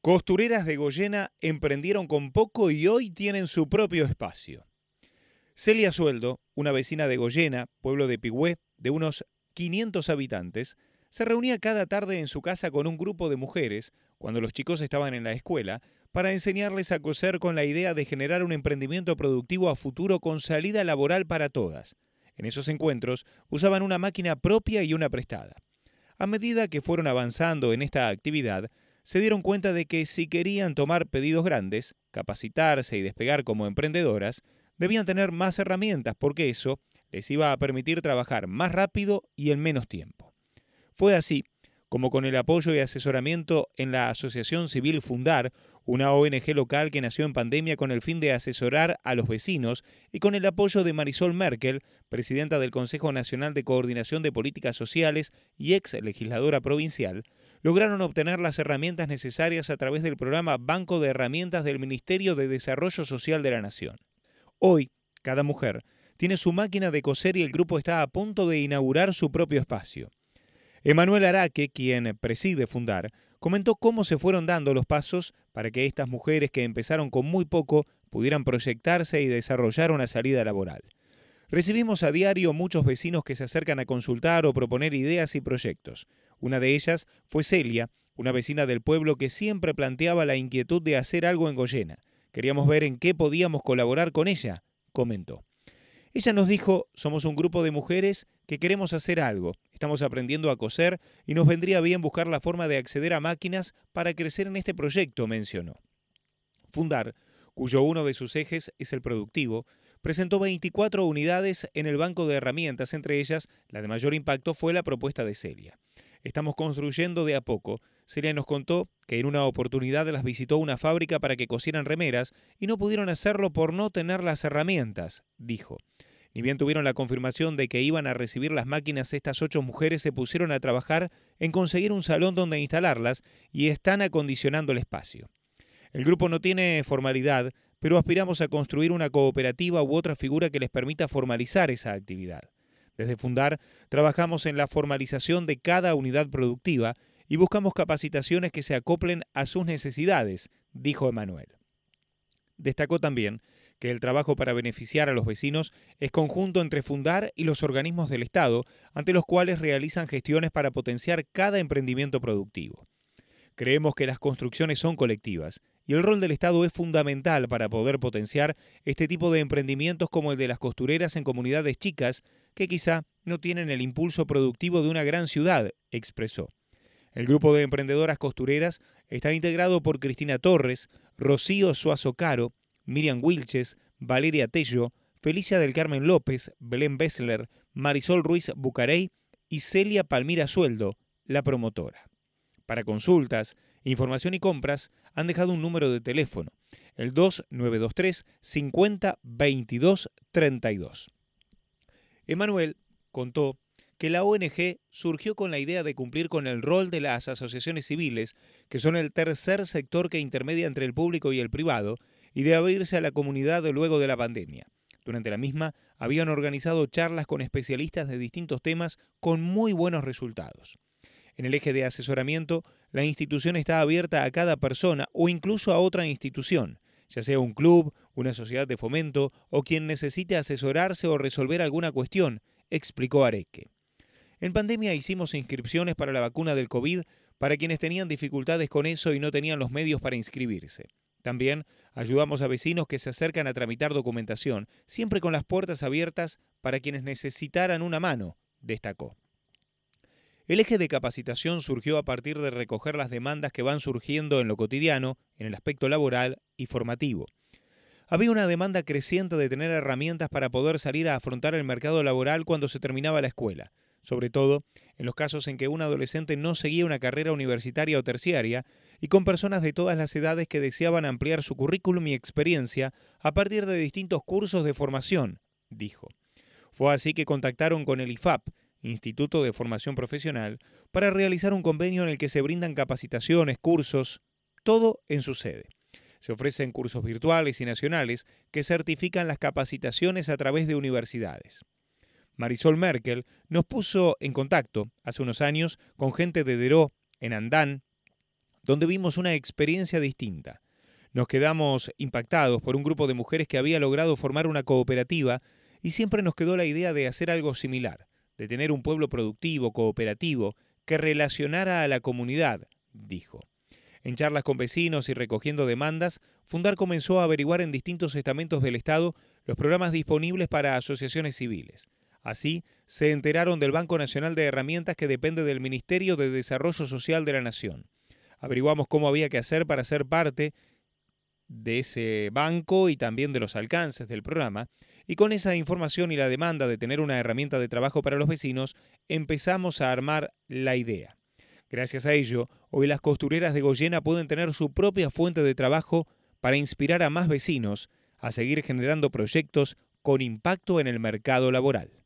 Costureras de Goyena emprendieron con poco y hoy tienen su propio espacio. Celia Sueldo, una vecina de Goyena, pueblo de Pigüé, de unos 500 habitantes, se reunía cada tarde en su casa con un grupo de mujeres, cuando los chicos estaban en la escuela, para enseñarles a coser con la idea de generar un emprendimiento productivo a futuro con salida laboral para todas. En esos encuentros usaban una máquina propia y una prestada. A medida que fueron avanzando en esta actividad, se dieron cuenta de que si querían tomar pedidos grandes, capacitarse y despegar como emprendedoras, debían tener más herramientas porque eso les iba a permitir trabajar más rápido y en menos tiempo. Fue así como con el apoyo y asesoramiento en la Asociación Civil Fundar, una ONG local que nació en pandemia con el fin de asesorar a los vecinos, y con el apoyo de Marisol Merkel, presidenta del Consejo Nacional de Coordinación de Políticas Sociales y ex legisladora provincial, lograron obtener las herramientas necesarias a través del programa Banco de Herramientas del Ministerio de Desarrollo Social de la Nación. Hoy, cada mujer tiene su máquina de coser y el grupo está a punto de inaugurar su propio espacio. Emanuel Araque, quien preside Fundar, comentó cómo se fueron dando los pasos para que estas mujeres que empezaron con muy poco pudieran proyectarse y desarrollar una salida laboral. Recibimos a diario muchos vecinos que se acercan a consultar o proponer ideas y proyectos. Una de ellas fue Celia, una vecina del pueblo que siempre planteaba la inquietud de hacer algo en Goyena. Queríamos ver en qué podíamos colaborar con ella, comentó. Ella nos dijo, somos un grupo de mujeres que queremos hacer algo, estamos aprendiendo a coser y nos vendría bien buscar la forma de acceder a máquinas para crecer en este proyecto, mencionó. Fundar, cuyo uno de sus ejes es el productivo, presentó 24 unidades en el banco de herramientas, entre ellas la de mayor impacto fue la propuesta de Celia. Estamos construyendo de a poco. Celia nos contó que en una oportunidad las visitó una fábrica para que cosieran remeras y no pudieron hacerlo por no tener las herramientas, dijo. Ni bien tuvieron la confirmación de que iban a recibir las máquinas, estas ocho mujeres se pusieron a trabajar en conseguir un salón donde instalarlas y están acondicionando el espacio. El grupo no tiene formalidad, pero aspiramos a construir una cooperativa u otra figura que les permita formalizar esa actividad. Desde Fundar trabajamos en la formalización de cada unidad productiva y buscamos capacitaciones que se acoplen a sus necesidades, dijo Emanuel. Destacó también que el trabajo para beneficiar a los vecinos es conjunto entre Fundar y los organismos del Estado, ante los cuales realizan gestiones para potenciar cada emprendimiento productivo. Creemos que las construcciones son colectivas y el rol del Estado es fundamental para poder potenciar este tipo de emprendimientos como el de las costureras en comunidades chicas que quizá no tienen el impulso productivo de una gran ciudad, expresó. El grupo de emprendedoras costureras está integrado por Cristina Torres, Rocío Suazo Caro, Miriam Wilches, Valeria Tello, Felicia del Carmen López, Belén Bessler, Marisol Ruiz Bucarey y Celia Palmira Sueldo, la promotora. Para consultas, información y compras han dejado un número de teléfono, el 2923 50 22 32. Emanuel contó que la ONG surgió con la idea de cumplir con el rol de las asociaciones civiles, que son el tercer sector que intermedia entre el público y el privado, y de abrirse a la comunidad luego de la pandemia. Durante la misma habían organizado charlas con especialistas de distintos temas con muy buenos resultados. En el eje de asesoramiento, la institución está abierta a cada persona o incluso a otra institución, ya sea un club, una sociedad de fomento o quien necesite asesorarse o resolver alguna cuestión, explicó Areque. En pandemia hicimos inscripciones para la vacuna del COVID para quienes tenían dificultades con eso y no tenían los medios para inscribirse. También ayudamos a vecinos que se acercan a tramitar documentación, siempre con las puertas abiertas para quienes necesitaran una mano, destacó. El eje de capacitación surgió a partir de recoger las demandas que van surgiendo en lo cotidiano, en el aspecto laboral y formativo. Había una demanda creciente de tener herramientas para poder salir a afrontar el mercado laboral cuando se terminaba la escuela, sobre todo en los casos en que un adolescente no seguía una carrera universitaria o terciaria, y con personas de todas las edades que deseaban ampliar su currículum y experiencia a partir de distintos cursos de formación, dijo. Fue así que contactaron con el IFAP, Instituto de Formación Profesional, para realizar un convenio en el que se brindan capacitaciones, cursos, todo en su sede. Se ofrecen cursos virtuales y nacionales que certifican las capacitaciones a través de universidades. Marisol Merkel nos puso en contacto hace unos años con gente de Deró, en Andán, donde vimos una experiencia distinta. Nos quedamos impactados por un grupo de mujeres que había logrado formar una cooperativa y siempre nos quedó la idea de hacer algo similar, de tener un pueblo productivo, cooperativo, que relacionara a la comunidad, dijo. En charlas con vecinos y recogiendo demandas, Fundar comenzó a averiguar en distintos estamentos del Estado los programas disponibles para asociaciones civiles. Así, se enteraron del Banco Nacional de Herramientas que depende del Ministerio de Desarrollo Social de la Nación. Averiguamos cómo había que hacer para ser parte de ese banco y también de los alcances del programa, y con esa información y la demanda de tener una herramienta de trabajo para los vecinos, empezamos a armar la idea. Gracias a ello, hoy las costureras de Goyena pueden tener su propia fuente de trabajo para inspirar a más vecinos a seguir generando proyectos con impacto en el mercado laboral.